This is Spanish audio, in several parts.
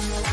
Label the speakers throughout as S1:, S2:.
S1: on the line.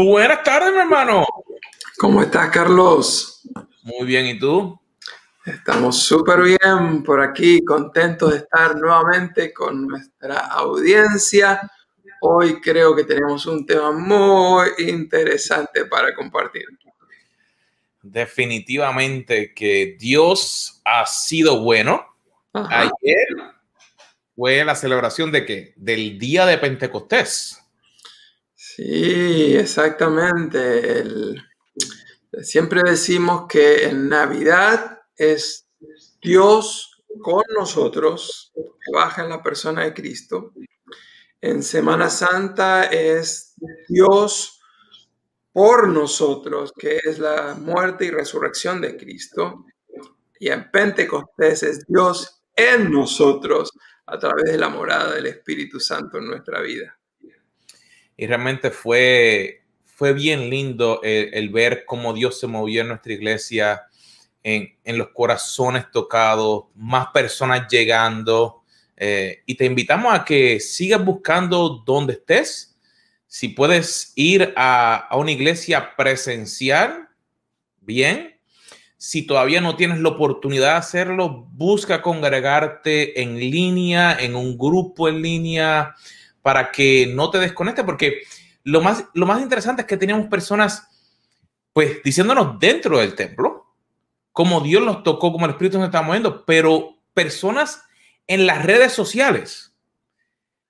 S1: Buenas tardes, mi hermano.
S2: ¿Cómo estás, Carlos?
S1: Muy bien, ¿y tú?
S2: Estamos súper bien por aquí, contentos de estar nuevamente con nuestra audiencia. Hoy creo que tenemos un tema muy interesante para compartir.
S1: Definitivamente que Dios ha sido bueno. Ayer fue la celebración de qué? Del día de Pentecostés.
S2: Sí, exactamente. siempre decimos que en Navidad es Dios con nosotros, que baja en la persona de Cristo. En Semana Santa es Dios por nosotros, que es la muerte y resurrección de Cristo. Y en Pentecostés es Dios en nosotros a través de la morada del Espíritu Santo en nuestra vida
S1: y realmente fue, fue bien lindo el, ver cómo Dios se movió en nuestra iglesia en, los corazones tocados, más personas llegando. Eh, y te invitamos a que sigas buscando donde estés. Si puedes ir a, a una iglesia presencial, bien. Si todavía no tienes la oportunidad de hacerlo, busca congregarte en línea, en un grupo en línea, para que no te desconectes, porque lo más, lo más interesante es que teníamos personas, pues, diciéndonos dentro del templo, como Dios los tocó, como el Espíritu nos está moviendo, pero personas en las redes sociales,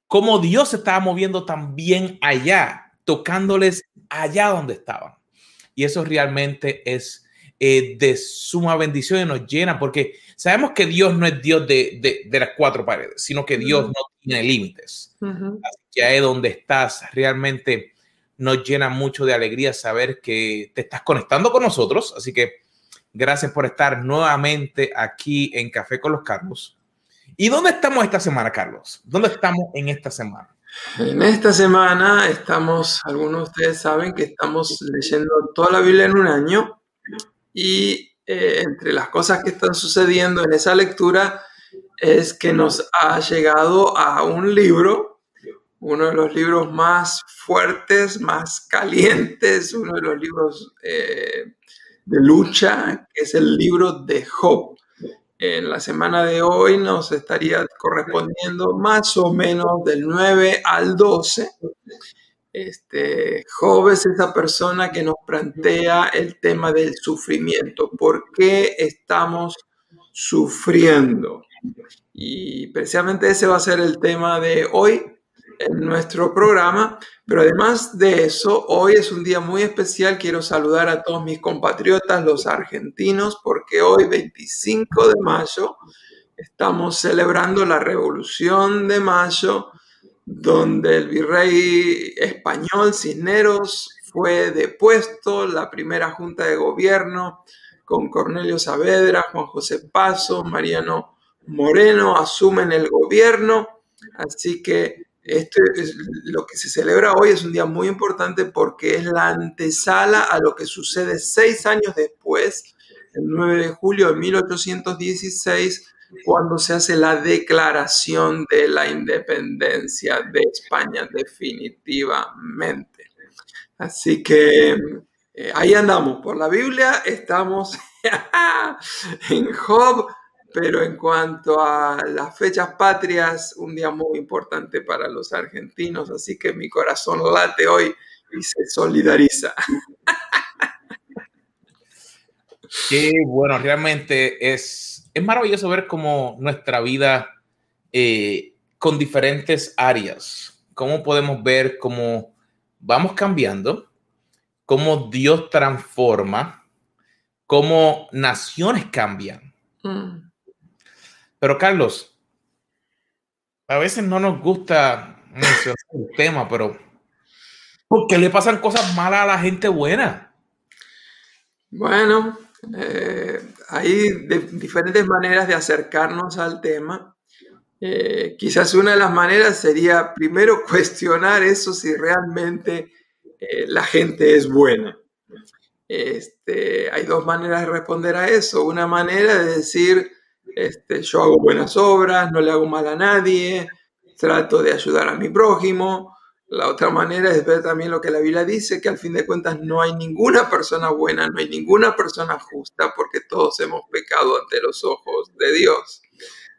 S1: como Dios se estaba moviendo también allá, tocándoles allá donde estaban. Y eso realmente es eh, de suma bendición y nos llena, porque sabemos que Dios no es Dios de, de, las cuatro paredes, sino que Dios no tiene límites. Así que ahí donde estás realmente nos llena mucho de alegría saber que te estás conectando con nosotros. Así que gracias por estar nuevamente aquí en Café con los Carlos. ¿Y dónde estamos esta semana, Carlos? ¿Dónde estamos en esta semana?
S2: En esta semana estamos, algunos de ustedes saben que estamos leyendo toda la Biblia en un año y eh, entre las cosas que están sucediendo en esa lectura es que nos ha llegado a un libro, uno de los libros más fuertes, más calientes, uno de los libros eh, de lucha, que es el libro de Job. En la semana de hoy nos estaría correspondiendo más o menos del 9 al 12. Este, Job es esa persona que nos plantea el tema del sufrimiento. ¿Por qué estamos sufriendo? Y precisamente ese va a ser el tema de hoy en nuestro programa. Pero además de eso, hoy es un día muy especial. Quiero saludar a todos mis compatriotas, los argentinos, porque hoy, 25 de mayo, estamos celebrando la Revolución de Mayo donde el virrey español Cisneros fue depuesto, la primera junta de gobierno con Cornelio Saavedra, Juan José Paso, Mariano Moreno asumen el gobierno, así que lo que se celebra hoy es un día muy importante porque es la antesala a lo que sucede seis años después, el 9 de julio de 1816, cuando se hace la declaración de la independencia de España definitivamente. Así que eh, ahí andamos por la Biblia, estamos en Job, pero en cuanto a las fechas patrias, un día muy importante para los argentinos, así que mi corazón late hoy y se solidariza.
S1: Qué bueno, realmente es es maravilloso ver cómo nuestra vida eh, con diferentes áreas, cómo podemos ver cómo vamos cambiando, cómo Dios transforma, cómo naciones cambian. Mm. Pero Carlos, a veces no nos gusta mencionar el tema, pero ¿por qué le pasan cosas malas a la gente buena?
S2: Bueno, eh, hay diferentes maneras de acercarnos al tema. Eh, quizás una de las maneras sería primero cuestionar eso si realmente eh, la gente es buena. Este, hay dos maneras de responder a eso. Una manera de decir, este, yo hago buenas obras, no le hago mal a nadie, trato de ayudar a mi prójimo. La otra manera es ver también lo que la Biblia dice, que al fin de cuentas no hay ninguna persona buena, no hay ninguna persona justa, porque todos hemos pecado ante los ojos de Dios.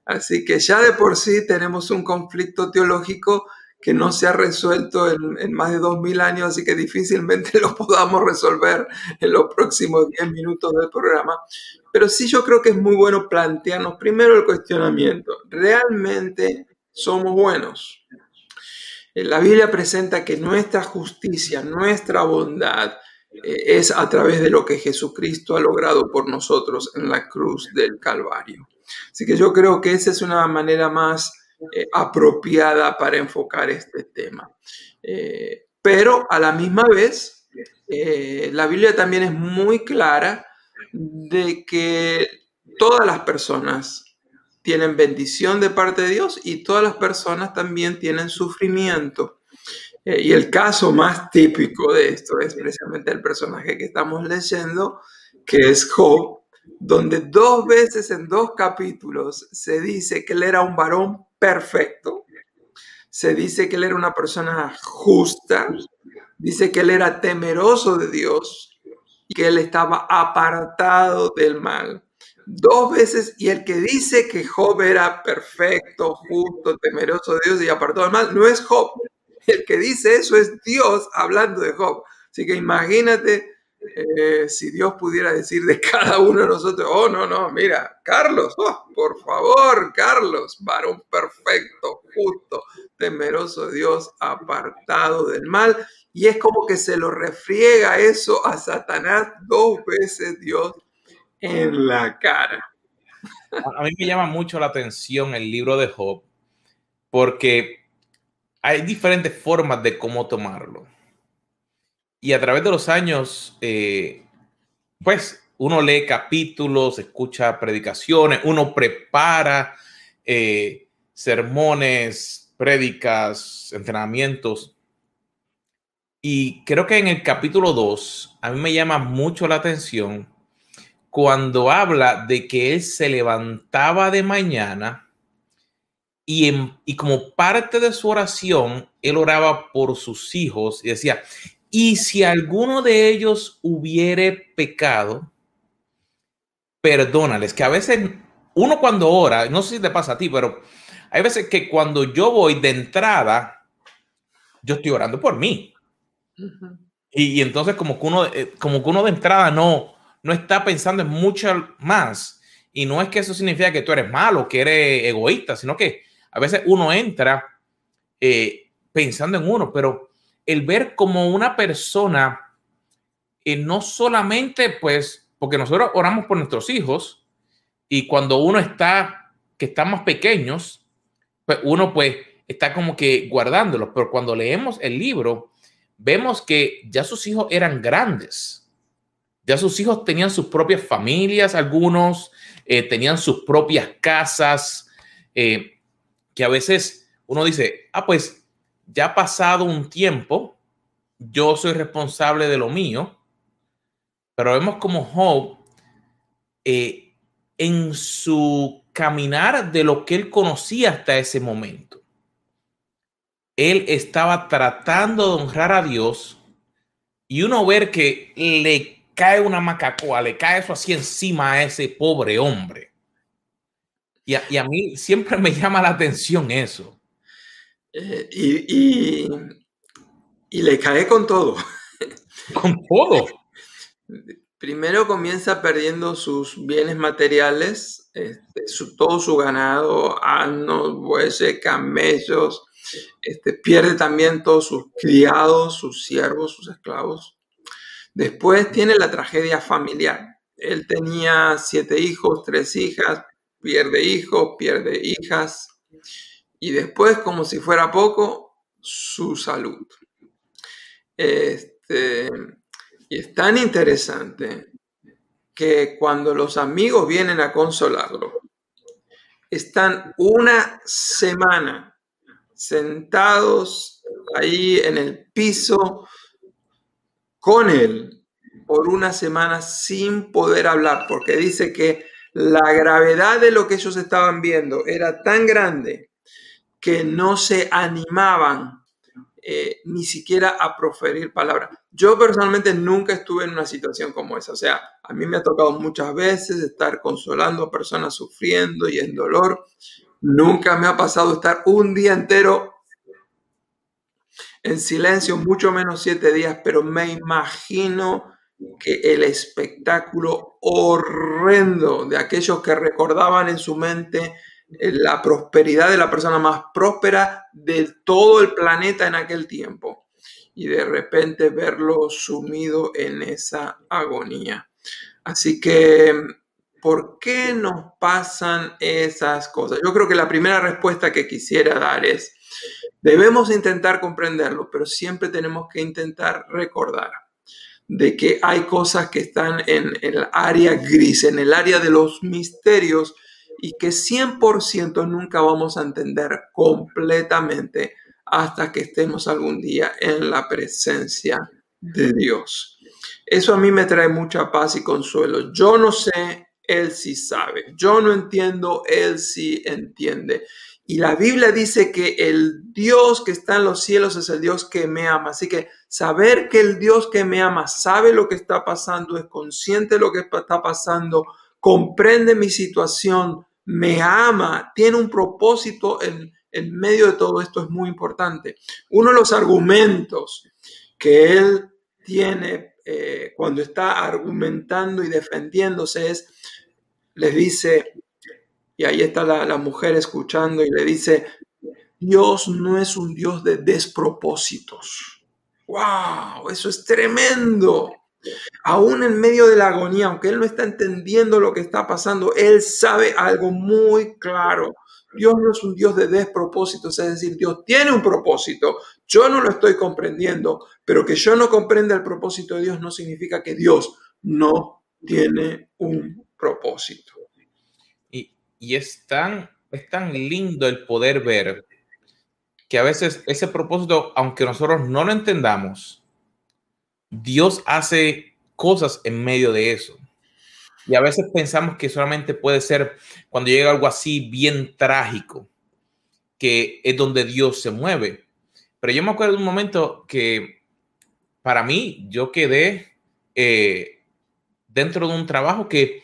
S2: Así que ya de por sí tenemos un conflicto teológico que no se ha resuelto en, más de dos mil años, así que difícilmente lo podamos resolver en los próximos diez minutos del programa. Pero sí yo creo que es muy bueno plantearnos primero el cuestionamiento. ¿Realmente somos buenos? Eh, la Biblia presenta que nuestra justicia, nuestra bondad, eh, es a través de lo que Jesucristo ha logrado por nosotros en la cruz del Calvario. Así que yo creo que esa es una manera más eh, apropiada para enfocar este tema. pero a la misma vez, la Biblia también es muy clara de que todas las personas tienen bendición de parte de Dios y todas las personas también tienen sufrimiento. Eh, y el caso más típico de esto es precisamente el personaje que estamos leyendo, que es Job, donde dos veces en dos capítulos se dice que él era un varón perfecto, se dice que él era una persona justa, dice que él era temeroso de Dios y que él estaba apartado del mal. Dos veces, y el que dice que Job era perfecto, justo, temeroso de Dios y apartado del mal, no es Job. El que dice eso es Dios hablando de Job. Así que imagínate eh, si Dios pudiera decir de cada uno de nosotros, oh, no, no, mira, Carlos, oh, por favor, Carlos, varón perfecto, justo, temeroso de Dios, apartado del mal. Y es como que se lo refriega eso a Satanás dos veces Dios en la cara.
S1: A mí me llama mucho la atención el libro de Job porque hay diferentes formas de cómo tomarlo y a través de los años, eh, pues uno lee capítulos, escucha predicaciones, uno prepara eh, sermones, prédicas, entrenamientos. Y creo que en el capítulo 2, a mí me llama mucho la atención cuando habla de que él se levantaba de mañana y, y como parte de su oración, él oraba por sus hijos y decía, y si alguno de ellos hubiere pecado, perdónales. Que a veces uno cuando ora, no sé si te pasa a ti, pero hay veces que cuando yo voy de entrada, yo estoy orando por mí. y, entonces como que, uno, eh, como que uno de entrada no, no está pensando en mucho más. Y no es que eso significa que tú eres malo, que eres egoísta, sino que a veces uno entra eh, pensando en uno, pero el ver como una persona, y no solamente pues, porque nosotros oramos por nuestros hijos y cuando uno está, que están más pequeños, pues uno pues está como que guardándolos, pero cuando leemos el libro, vemos que ya sus hijos eran grandes, ya sus hijos tenían sus propias familias, algunos eh, tenían sus propias casas, eh, que a veces uno dice, ah, pues ya ha pasado un tiempo, yo soy responsable de lo mío, pero vemos como Job eh, en su caminar de lo que él conocía hasta ese momento. Él estaba tratando de honrar a Dios y uno ver que le cae una macacoa, le cae eso así encima a ese pobre hombre. Y y a mí siempre me llama la atención eso.
S2: Eh, y, y, le cae con todo.
S1: Con todo.
S2: Primero comienza perdiendo sus bienes materiales, este, su, todo su ganado, asnos, bueyes, camellos, este, pierde también todos sus criados, sus siervos, sus esclavos. Después tiene la tragedia familiar. Él tenía siete hijos, tres hijas, pierde hijos, pierde hijas y después, como si fuera poco, su salud. Este, y es tan interesante que cuando los amigos vienen a consolarlo, están una semana sentados ahí en el piso con él por una semana sin poder hablar, porque dice que la gravedad de lo que ellos estaban viendo era tan grande que no se animaban eh, ni siquiera a proferir palabras. Yo personalmente nunca estuve en una situación como esa. O sea, a mí me ha tocado muchas veces estar consolando a personas sufriendo y en dolor. Nunca me ha pasado estar un día entero en silencio, mucho menos siete días, pero me imagino que el espectáculo horrendo de aquellos que recordaban en su mente la prosperidad de la persona más próspera de todo el planeta en aquel tiempo y de repente verlo sumido en esa agonía. Así que, ¿por qué nos pasan esas cosas? Yo creo que la primera respuesta que quisiera dar es, debemos intentar comprenderlo, pero siempre tenemos que intentar recordar de que hay cosas que están en el área gris, en el área de los misterios y que 100% nunca vamos a entender completamente hasta que estemos algún día en la presencia de Dios. Eso a mí me trae mucha paz y consuelo. Yo no sé Él sí sabe. Yo no entiendo, Él sí entiende. Y la Biblia dice que el Dios que está en los cielos es el Dios que me ama. Así que saber que el Dios que me ama sabe lo que está pasando, es consciente de lo que está pasando, comprende mi situación, me ama, tiene un propósito en, medio de todo esto es muy importante. Uno de los argumentos que él tiene eh, cuando está argumentando y defendiéndose es, les dice, y ahí está la, mujer escuchando y le dice, Dios no es un Dios de despropósitos. ¡Wow! Eso es tremendo. Aún en medio de la agonía, aunque él no está entendiendo lo que está pasando, él sabe algo muy claro. Dios no es un Dios de despropósitos, es decir, Dios tiene un propósito. Yo no lo estoy comprendiendo, pero que yo no comprenda el propósito de Dios no significa que Dios no tiene un propósito.
S1: Y es tan, es tan lindo el poder ver que a veces ese propósito, aunque nosotros no lo entendamos, Dios hace cosas en medio de eso. Y a veces pensamos que solamente puede ser cuando llega algo así bien trágico, que es donde Dios se mueve. Pero yo me acuerdo de un momento que para mí yo quedé eh, dentro de un trabajo que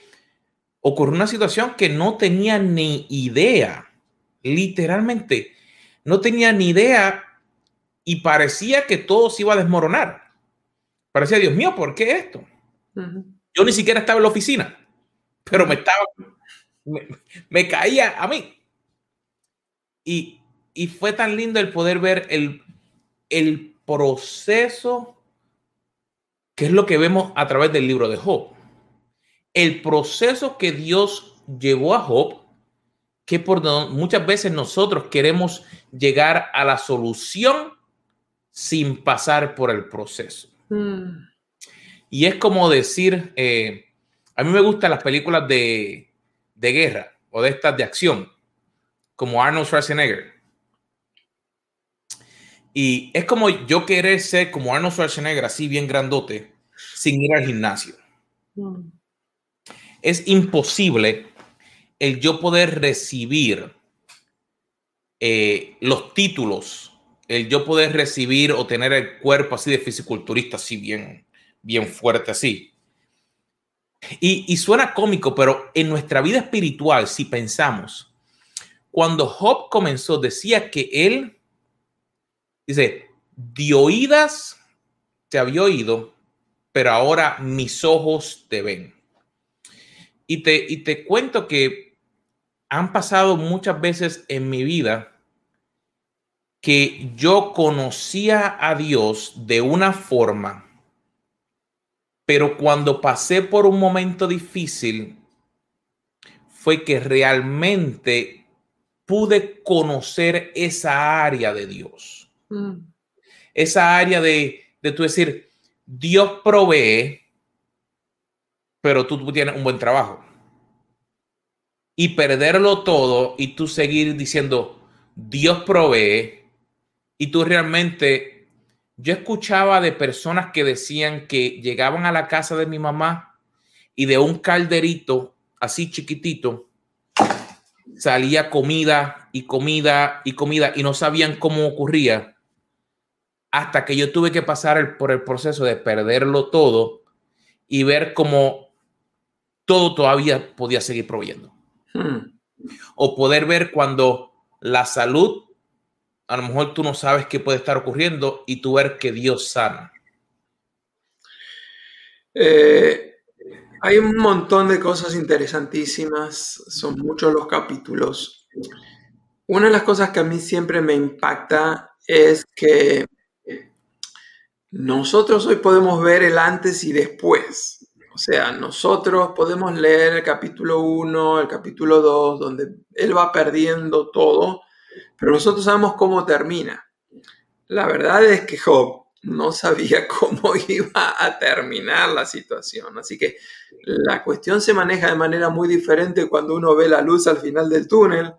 S1: ocurrió una situación que no tenía ni idea, literalmente, no tenía ni idea y parecía que todo se iba a desmoronar. Parecía, Dios mío, ¿por qué esto? Yo ni siquiera estaba en la oficina, pero me estaba, me, caía a mí. Y, y, fue tan lindo el poder ver el, el proceso, que es lo que vemos a través del libro de Job el proceso que Dios llevó a Job, que por muchas veces nosotros queremos llegar a la solución sin pasar por el proceso. Mm. Y es como decir, eh, a mí me gustan las películas de, de guerra o de estas de acción, como Arnold Schwarzenegger. Y es como yo querer ser como Arnold Schwarzenegger, así bien grandote, sin ir al gimnasio. Mm es imposible el yo poder recibir eh, los títulos, el yo poder recibir o tener el cuerpo así de fisiculturista, así bien, bien fuerte así. Y, suena cómico, pero en nuestra vida espiritual, si pensamos, cuando Job comenzó, decía que él, dice, de oídas te había oído, pero ahora mis ojos te ven. Y te, y te cuento que han pasado muchas veces en mi vida que yo conocía a Dios de una forma, pero cuando pasé por un momento difícil, fue que realmente pude conocer esa área de Dios. Mm. Esa área de, de tú decir, Dios provee, pero tú, tienes un buen trabajo. Y perderlo todo y tú seguir diciendo, Dios provee, y tú realmente, yo escuchaba de personas que decían que llegaban a la casa de mi mamá y de un calderito así chiquitito salía comida y comida y comida y no sabían cómo ocurría hasta que yo tuve que pasar por el proceso de perderlo todo y ver cómo todo todavía podía seguir proveyendo. Hmm. O poder ver cuando la salud, a lo mejor tú no sabes qué puede estar ocurriendo y tú ver que Dios sana.
S2: Eh, hay un montón de cosas interesantísimas, son muchos los capítulos. Una de las cosas que a mí siempre me impacta es que nosotros hoy podemos ver el antes y después. O sea, nosotros podemos leer el capítulo 1, el capítulo 2, donde él va perdiendo todo, pero nosotros sabemos cómo termina. La verdad es que Job no sabía cómo iba a terminar la situación. Así que la cuestión se maneja de manera muy diferente cuando uno ve la luz al final del túnel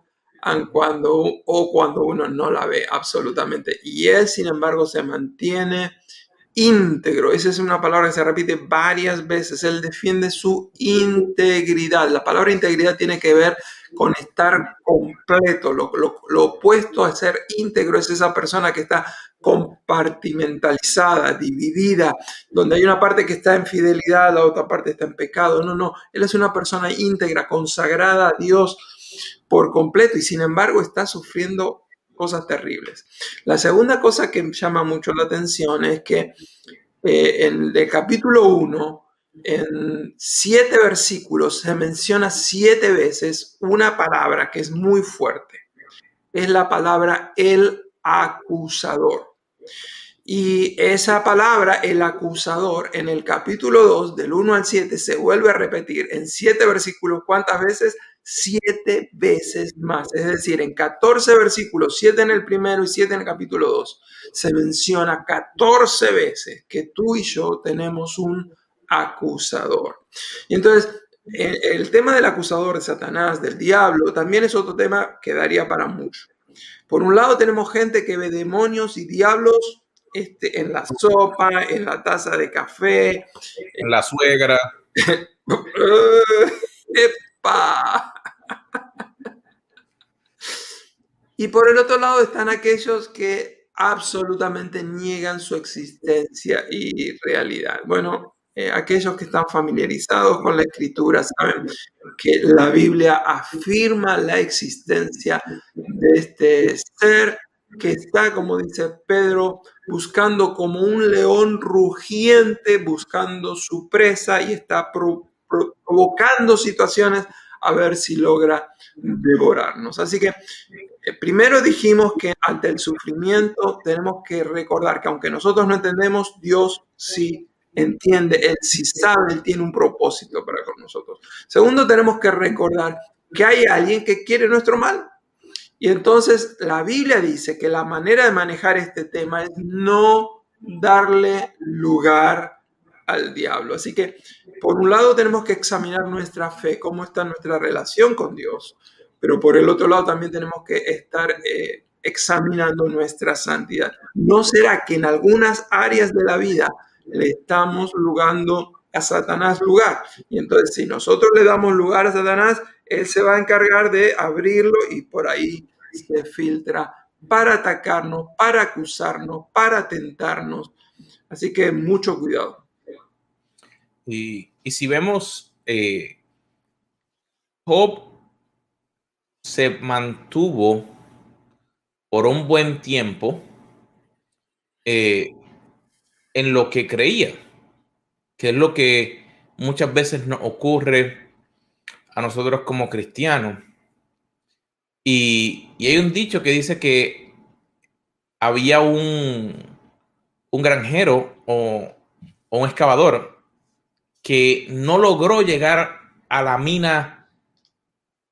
S2: cuando, o cuando uno no la ve absolutamente. Y él, sin embargo, se mantiene íntegro. Esa es una palabra que se repite varias veces. Él defiende su integridad. La palabra integridad tiene que ver con estar completo. Lo, opuesto a ser íntegro es esa persona que está compartimentalizada, dividida, donde hay una parte que está en fidelidad, la otra parte está en pecado. No, no, él es una persona íntegra, consagrada a Dios por completo y sin embargo está sufriendo cosas terribles. La segunda cosa que llama mucho la atención es que eh, en el capítulo 1, en siete versículos, se menciona siete veces una palabra que es muy fuerte. Es la palabra el acusador. Y esa palabra, el acusador, en el capítulo 2, del 1 al 7, se vuelve a repetir en siete versículos. ¿Cuántas veces? siete veces más. Es decir, en 14 versículos, siete en el primero y siete en el capítulo 2, se menciona 14 veces que tú y yo tenemos un acusador. Y entonces, el, tema del acusador de Satanás, del diablo, también es otro tema que daría para mucho. Por un lado tenemos gente que ve demonios y diablos este, en la sopa, en la taza de café.
S1: En la suegra.
S2: ¡Epa! Y por el otro lado están aquellos que absolutamente niegan su existencia y realidad. Bueno, eh, aquellos que están familiarizados con la escritura saben que la Biblia afirma la existencia de este ser que está, como dice Pedro, buscando como un león rugiente, buscando su presa y está provocando situaciones a ver si logra devorarnos. Así que eh, primero dijimos que ante el sufrimiento tenemos que recordar que aunque nosotros no entendemos, Dios sí entiende, Él sí sabe, Él tiene un propósito para con nosotros. Segundo, tenemos que recordar que hay alguien que quiere nuestro mal. Y entonces la Biblia dice que la manera de manejar este tema es no darle lugar al diablo. Así que, por un lado, tenemos que examinar nuestra fe, cómo está nuestra relación con Dios, pero por el otro lado también tenemos que estar eh, examinando nuestra santidad. ¿No será que en algunas áreas de la vida le estamos jugando a Satanás lugar? Y entonces, si nosotros le damos lugar a Satanás, él se va a encargar de abrirlo y por ahí se filtra para atacarnos, para acusarnos, para tentarnos. Así que mucho cuidado.
S1: Y, si vemos, eh, Job se mantuvo por un buen tiempo eh, en lo que creía, que es lo que muchas veces nos ocurre a nosotros como cristianos. Y, hay un dicho que dice que había un, un granjero o, o un excavador que no logró llegar a la mina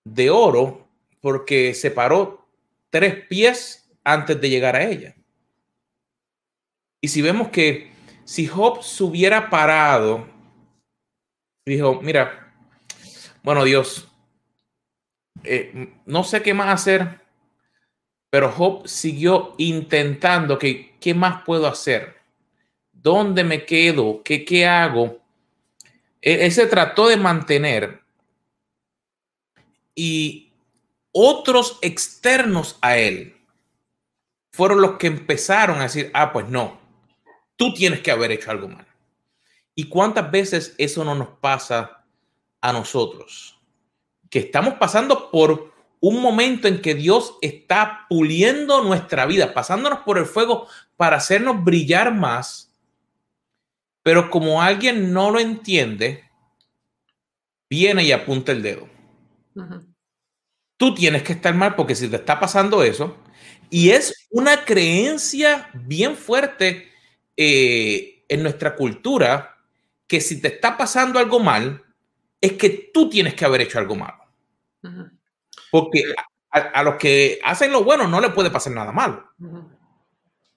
S1: de oro porque se paró tres pies antes de llegar a ella. Y si vemos que si Job se hubiera parado, dijo, mira, bueno Dios, eh, no sé qué más hacer, pero Job siguió intentando que, ¿qué más puedo hacer? ¿Dónde me quedo? ¿Qué, qué hago? Él, se trató de mantener y otros externos a él fueron los que empezaron a decir, ah, pues no, tú tienes que haber hecho algo mal. ¿Y cuántas veces eso no nos pasa a nosotros? Que estamos pasando por un momento en que Dios está puliendo nuestra vida, pasándonos por el fuego para hacernos brillar más pero como alguien no lo entiende, viene y apunta el dedo. Tú tienes que estar mal porque si te está pasando eso, y es una creencia bien fuerte eh, en nuestra cultura, que si te está pasando algo mal, es que tú tienes que haber hecho algo malo. Porque a, los que hacen lo bueno no le puede pasar nada malo.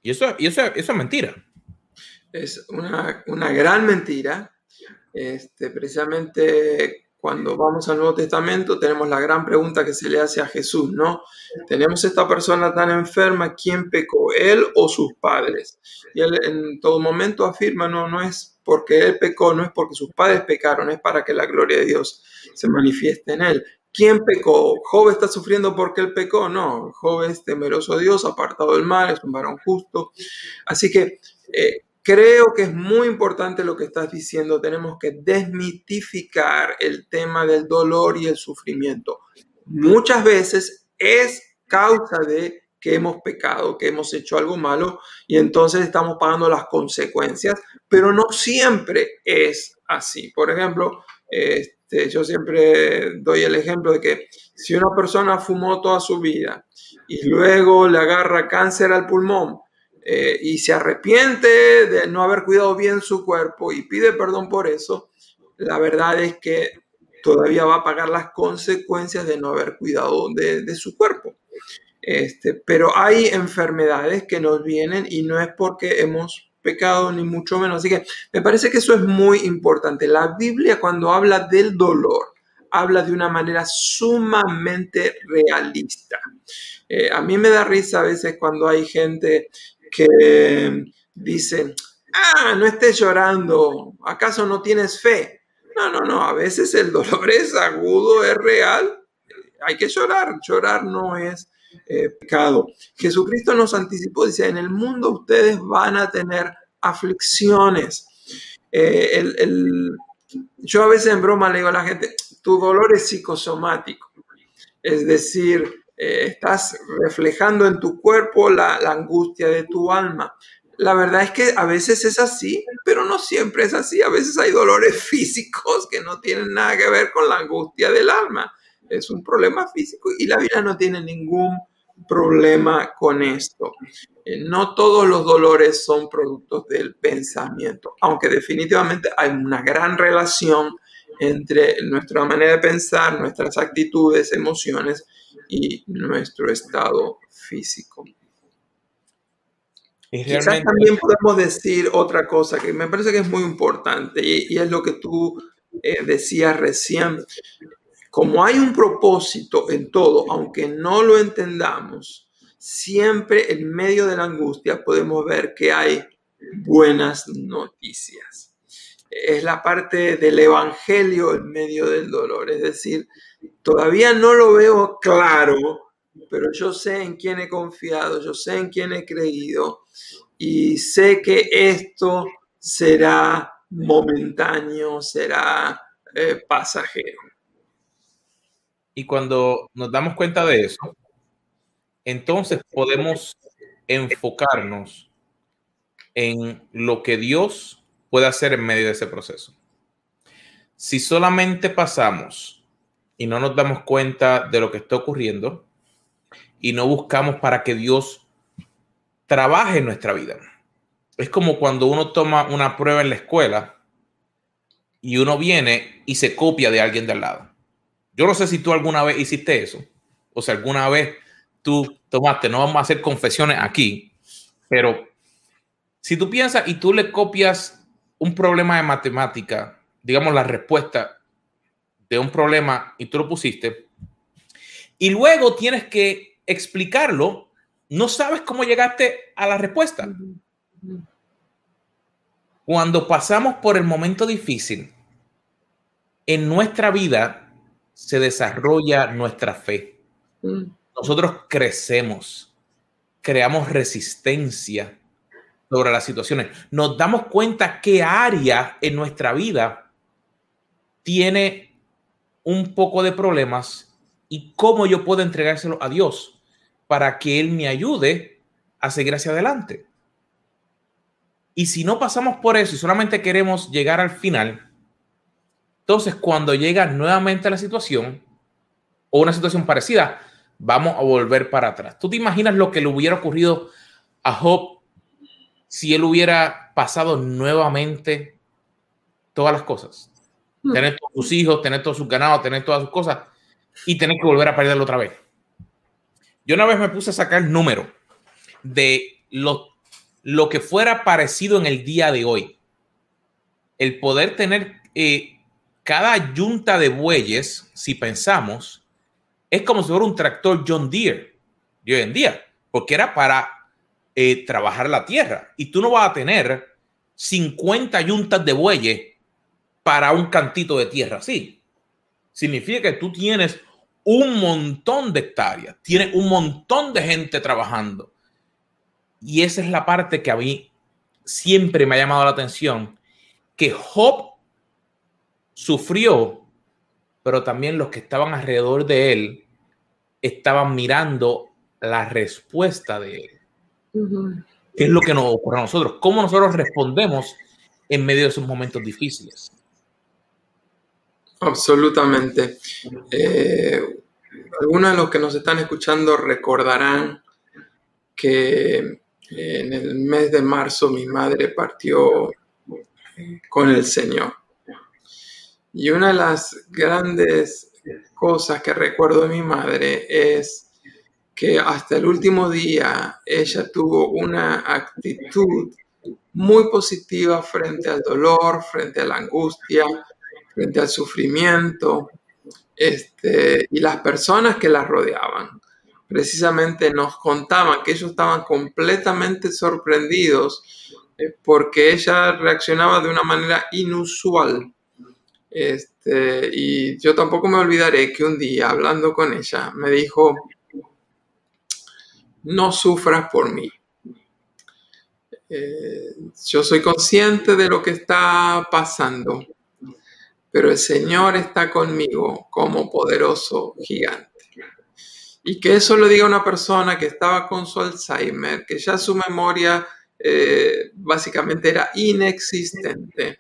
S1: Y, eso, y eso, eso es mentira
S2: es una, gran mentira. Este, precisamente cuando vamos al Nuevo Testamento tenemos la gran pregunta que se le hace a Jesús, ¿no? Tenemos esta persona tan enferma, ¿quién pecó, él o sus padres? Y él en todo momento afirma, no, no es porque él pecó, no es porque sus padres pecaron, es para que la gloria de Dios se manifieste en él. ¿Quién pecó? ¿Job está sufriendo porque él pecó? No, Job es temeroso a Dios, apartado del mal, es un varón justo. Así que eh, creo que es muy importante lo que estás diciendo. Tenemos que desmitificar el tema del dolor y el sufrimiento. Muchas veces es causa de que hemos pecado, que hemos hecho algo malo y entonces estamos pagando las consecuencias, pero no siempre es así. Por ejemplo, este, yo siempre doy el ejemplo de que si una persona fumó toda su vida y luego le agarra cáncer al pulmón eh, y se arrepiente de no haber cuidado bien su cuerpo y pide perdón por eso, la verdad es que todavía va a pagar las consecuencias de no haber cuidado de, su cuerpo. Este, pero hay enfermedades que nos vienen y no es porque hemos pecado ni mucho menos. Así que me parece que eso es muy importante. La Biblia cuando habla del dolor, habla de una manera sumamente realista. Eh, a mí me da risa a veces cuando hay gente que dice, ah, no estés llorando, ¿acaso no tienes fe? No, no, no, a veces el dolor es agudo, es real, hay que llorar, llorar no es eh, pecado. Jesucristo nos anticipó, dice, en el mundo ustedes van a tener aflicciones. Eh, yo a veces en broma le digo a la gente, tu dolor es psicosomático, es decir, eh, estás reflejando en tu cuerpo la, angustia de tu alma. La verdad es que a veces es así, pero no siempre es así. A veces hay dolores físicos que no tienen nada que ver con la angustia del alma. Es un problema físico y la vida no tiene ningún problema con esto. Eh, no todos los dolores son productos del pensamiento, aunque definitivamente hay una gran relación entre nuestra manera de pensar, nuestras actitudes, emociones y nuestro estado físico. Y Quizás también podemos decir otra cosa que me parece que es muy importante y, es lo que tú eh, decías recién. Como hay un propósito en todo, aunque no lo entendamos, siempre en medio de la angustia podemos ver que hay buenas noticias. Es la parte del evangelio en medio del dolor, es decir, todavía no lo veo claro, pero yo sé en quién he confiado, yo sé en quién he creído y sé que esto será momentáneo, será eh, pasajero.
S1: Y cuando nos damos cuenta de eso, entonces podemos enfocarnos en lo que Dios puede hacer en medio de ese proceso. Si solamente pasamos y no nos damos cuenta de lo que está ocurriendo y no buscamos para que Dios trabaje en nuestra vida. Es como cuando uno toma una prueba en la escuela y uno viene y se copia de alguien de al lado. Yo no sé si tú alguna vez hiciste eso, o si alguna vez tú tomaste, no vamos a hacer confesiones aquí, pero si tú piensas y tú le copias un problema de matemática, digamos la respuesta de un problema y tú lo pusiste, y luego tienes que explicarlo, no sabes cómo llegaste a la respuesta. Cuando pasamos por el momento difícil en nuestra vida, se desarrolla nuestra fe. Mm. Nosotros crecemos, creamos resistencia sobre las situaciones. Nos damos cuenta qué área en nuestra vida tiene un poco de problemas y cómo yo puedo entregárselo a Dios para que Él me ayude a seguir hacia adelante. Y si no pasamos por eso y solamente queremos llegar al final, entonces, cuando llega nuevamente la situación o una situación parecida, vamos a volver para atrás. ¿Tú te imaginas lo que le hubiera ocurrido a Job si él hubiera pasado nuevamente todas las cosas? Hmm. Tener todos sus hijos, tener todos sus ganados, tener todas sus cosas y tener que volver a perderlo otra vez. Yo una vez me puse a sacar el número de lo, lo que fuera parecido en el día de hoy. El poder tener eh, cada yunta de bueyes, si pensamos, es como si fuera un tractor John Deere de hoy en día, porque era para eh, trabajar la tierra. Y tú no vas a tener 50 yuntas de bueyes para un cantito de tierra así. Significa que tú tienes un montón de hectáreas, tienes un montón de gente trabajando. Y esa es la parte que a mí siempre me ha llamado la atención, que Job sufrió, pero también los que estaban alrededor de él estaban mirando la respuesta de él. ¿Qué es lo que nos ocurre a nosotros? ¿Cómo nosotros respondemos en medio de esos momentos difíciles?
S2: Absolutamente. Eh, algunos de los que nos están escuchando recordarán que eh, en el mes de marzo mi madre partió con el Señor. Y una de las grandes cosas que recuerdo de mi madre es que hasta el último día ella tuvo una actitud muy positiva frente al dolor, frente a la angustia, frente al sufrimiento, este, y las personas que la rodeaban. Precisamente nos contaban que ellos estaban completamente sorprendidos eh, porque ella reaccionaba de una manera inusual este, y yo tampoco me olvidaré que un día hablando con ella me dijo, no sufras por mí. Eh, yo soy consciente de lo que está pasando, pero el Señor está conmigo como poderoso gigante. Y que eso lo diga una persona que estaba con su Alzheimer, que ya su memoria eh, básicamente era inexistente,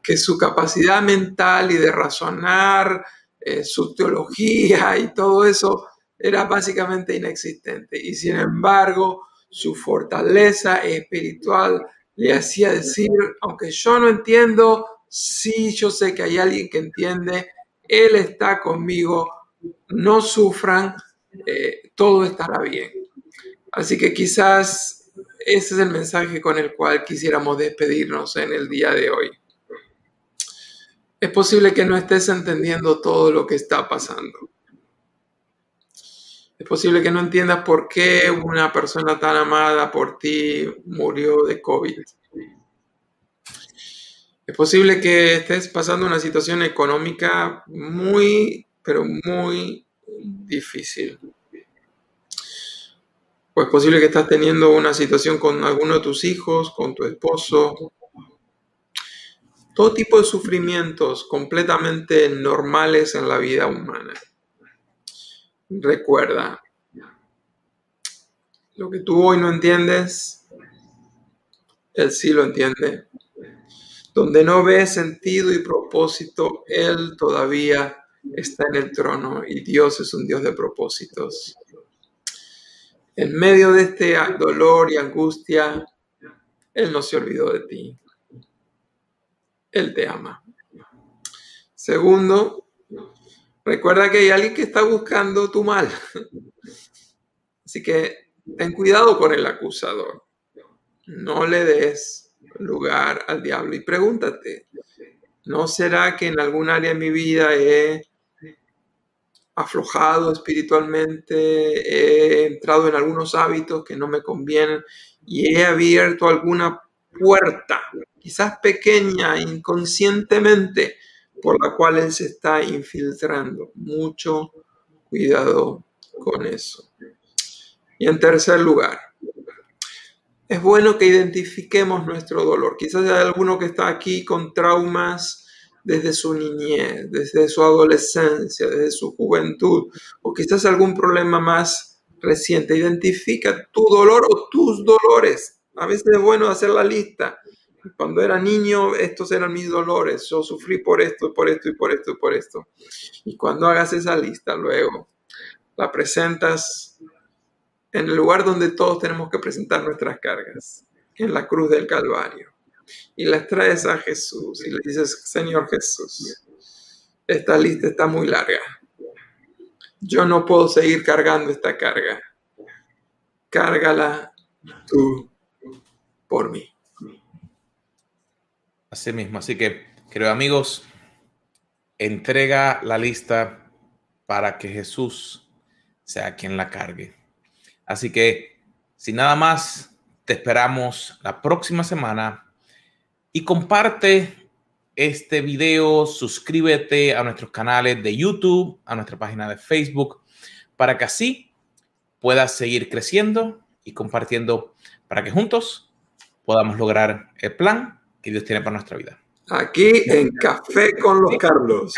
S2: que su capacidad mental y de razonar, eh, su teología y todo eso era básicamente inexistente. Y sin embargo, su fortaleza espiritual le hacía decir, aunque yo no entiendo, sí yo sé que hay alguien que entiende, Él está conmigo, no sufran, eh, todo estará bien. Así que quizás ese es el mensaje con el cual quisiéramos despedirnos en el día de hoy. Es posible que no estés entendiendo todo lo que está pasando. Es posible que no entiendas por qué una persona tan amada por ti murió de COVID. Es posible que estés pasando una situación económica muy, pero muy difícil pues es posible que estás teniendo una situación con alguno de tus hijos, con tu esposo. Todo tipo de sufrimientos completamente normales en la vida humana. Recuerda, lo que tú hoy no entiendes, Él sí lo entiende. Donde no ves sentido y propósito, Él todavía está en el trono y Dios es un Dios de propósitos. En medio de este dolor y angustia, Él no se olvidó de ti. Él te ama. Segundo, recuerda que hay alguien que está buscando tu mal. Así que ten cuidado con el acusador. No le des lugar al diablo y pregúntate, ¿no será que en algún área de mi vida he aflojado espiritualmente, he entrado en algunos hábitos que no me convienen y he abierto alguna puerta, quizás pequeña, inconscientemente, por la cual él se está infiltrando. Mucho cuidado con eso. Y en tercer lugar, es bueno que identifiquemos nuestro dolor. Quizás hay alguno que está aquí con traumas desde su niñez, desde su adolescencia, desde su juventud, o quizás algún problema más reciente. Identifica tu dolor o tus dolores. A veces es bueno hacer la lista. Cuando era niño, estos eran mis dolores. Yo sufrí por esto, por esto y por esto y por esto. Y cuando hagas esa lista, luego la presentas en el lugar donde todos tenemos que presentar nuestras cargas, en la cruz del Calvario y las traes a Jesús y le dices, Señor Jesús, esta lista está muy larga. Yo no puedo seguir cargando esta carga. Cárgala tú por mí.
S1: Así mismo, así que, queridos amigos, entrega la lista para que Jesús sea quien la cargue. Así que, sin nada más, te esperamos la próxima semana y comparte este video, suscríbete a nuestros canales de YouTube, a nuestra página de Facebook, para que así puedas seguir creciendo y compartiendo para que juntos podamos lograr el plan que Dios tiene para nuestra vida.
S2: Aquí en Café con los Carlos.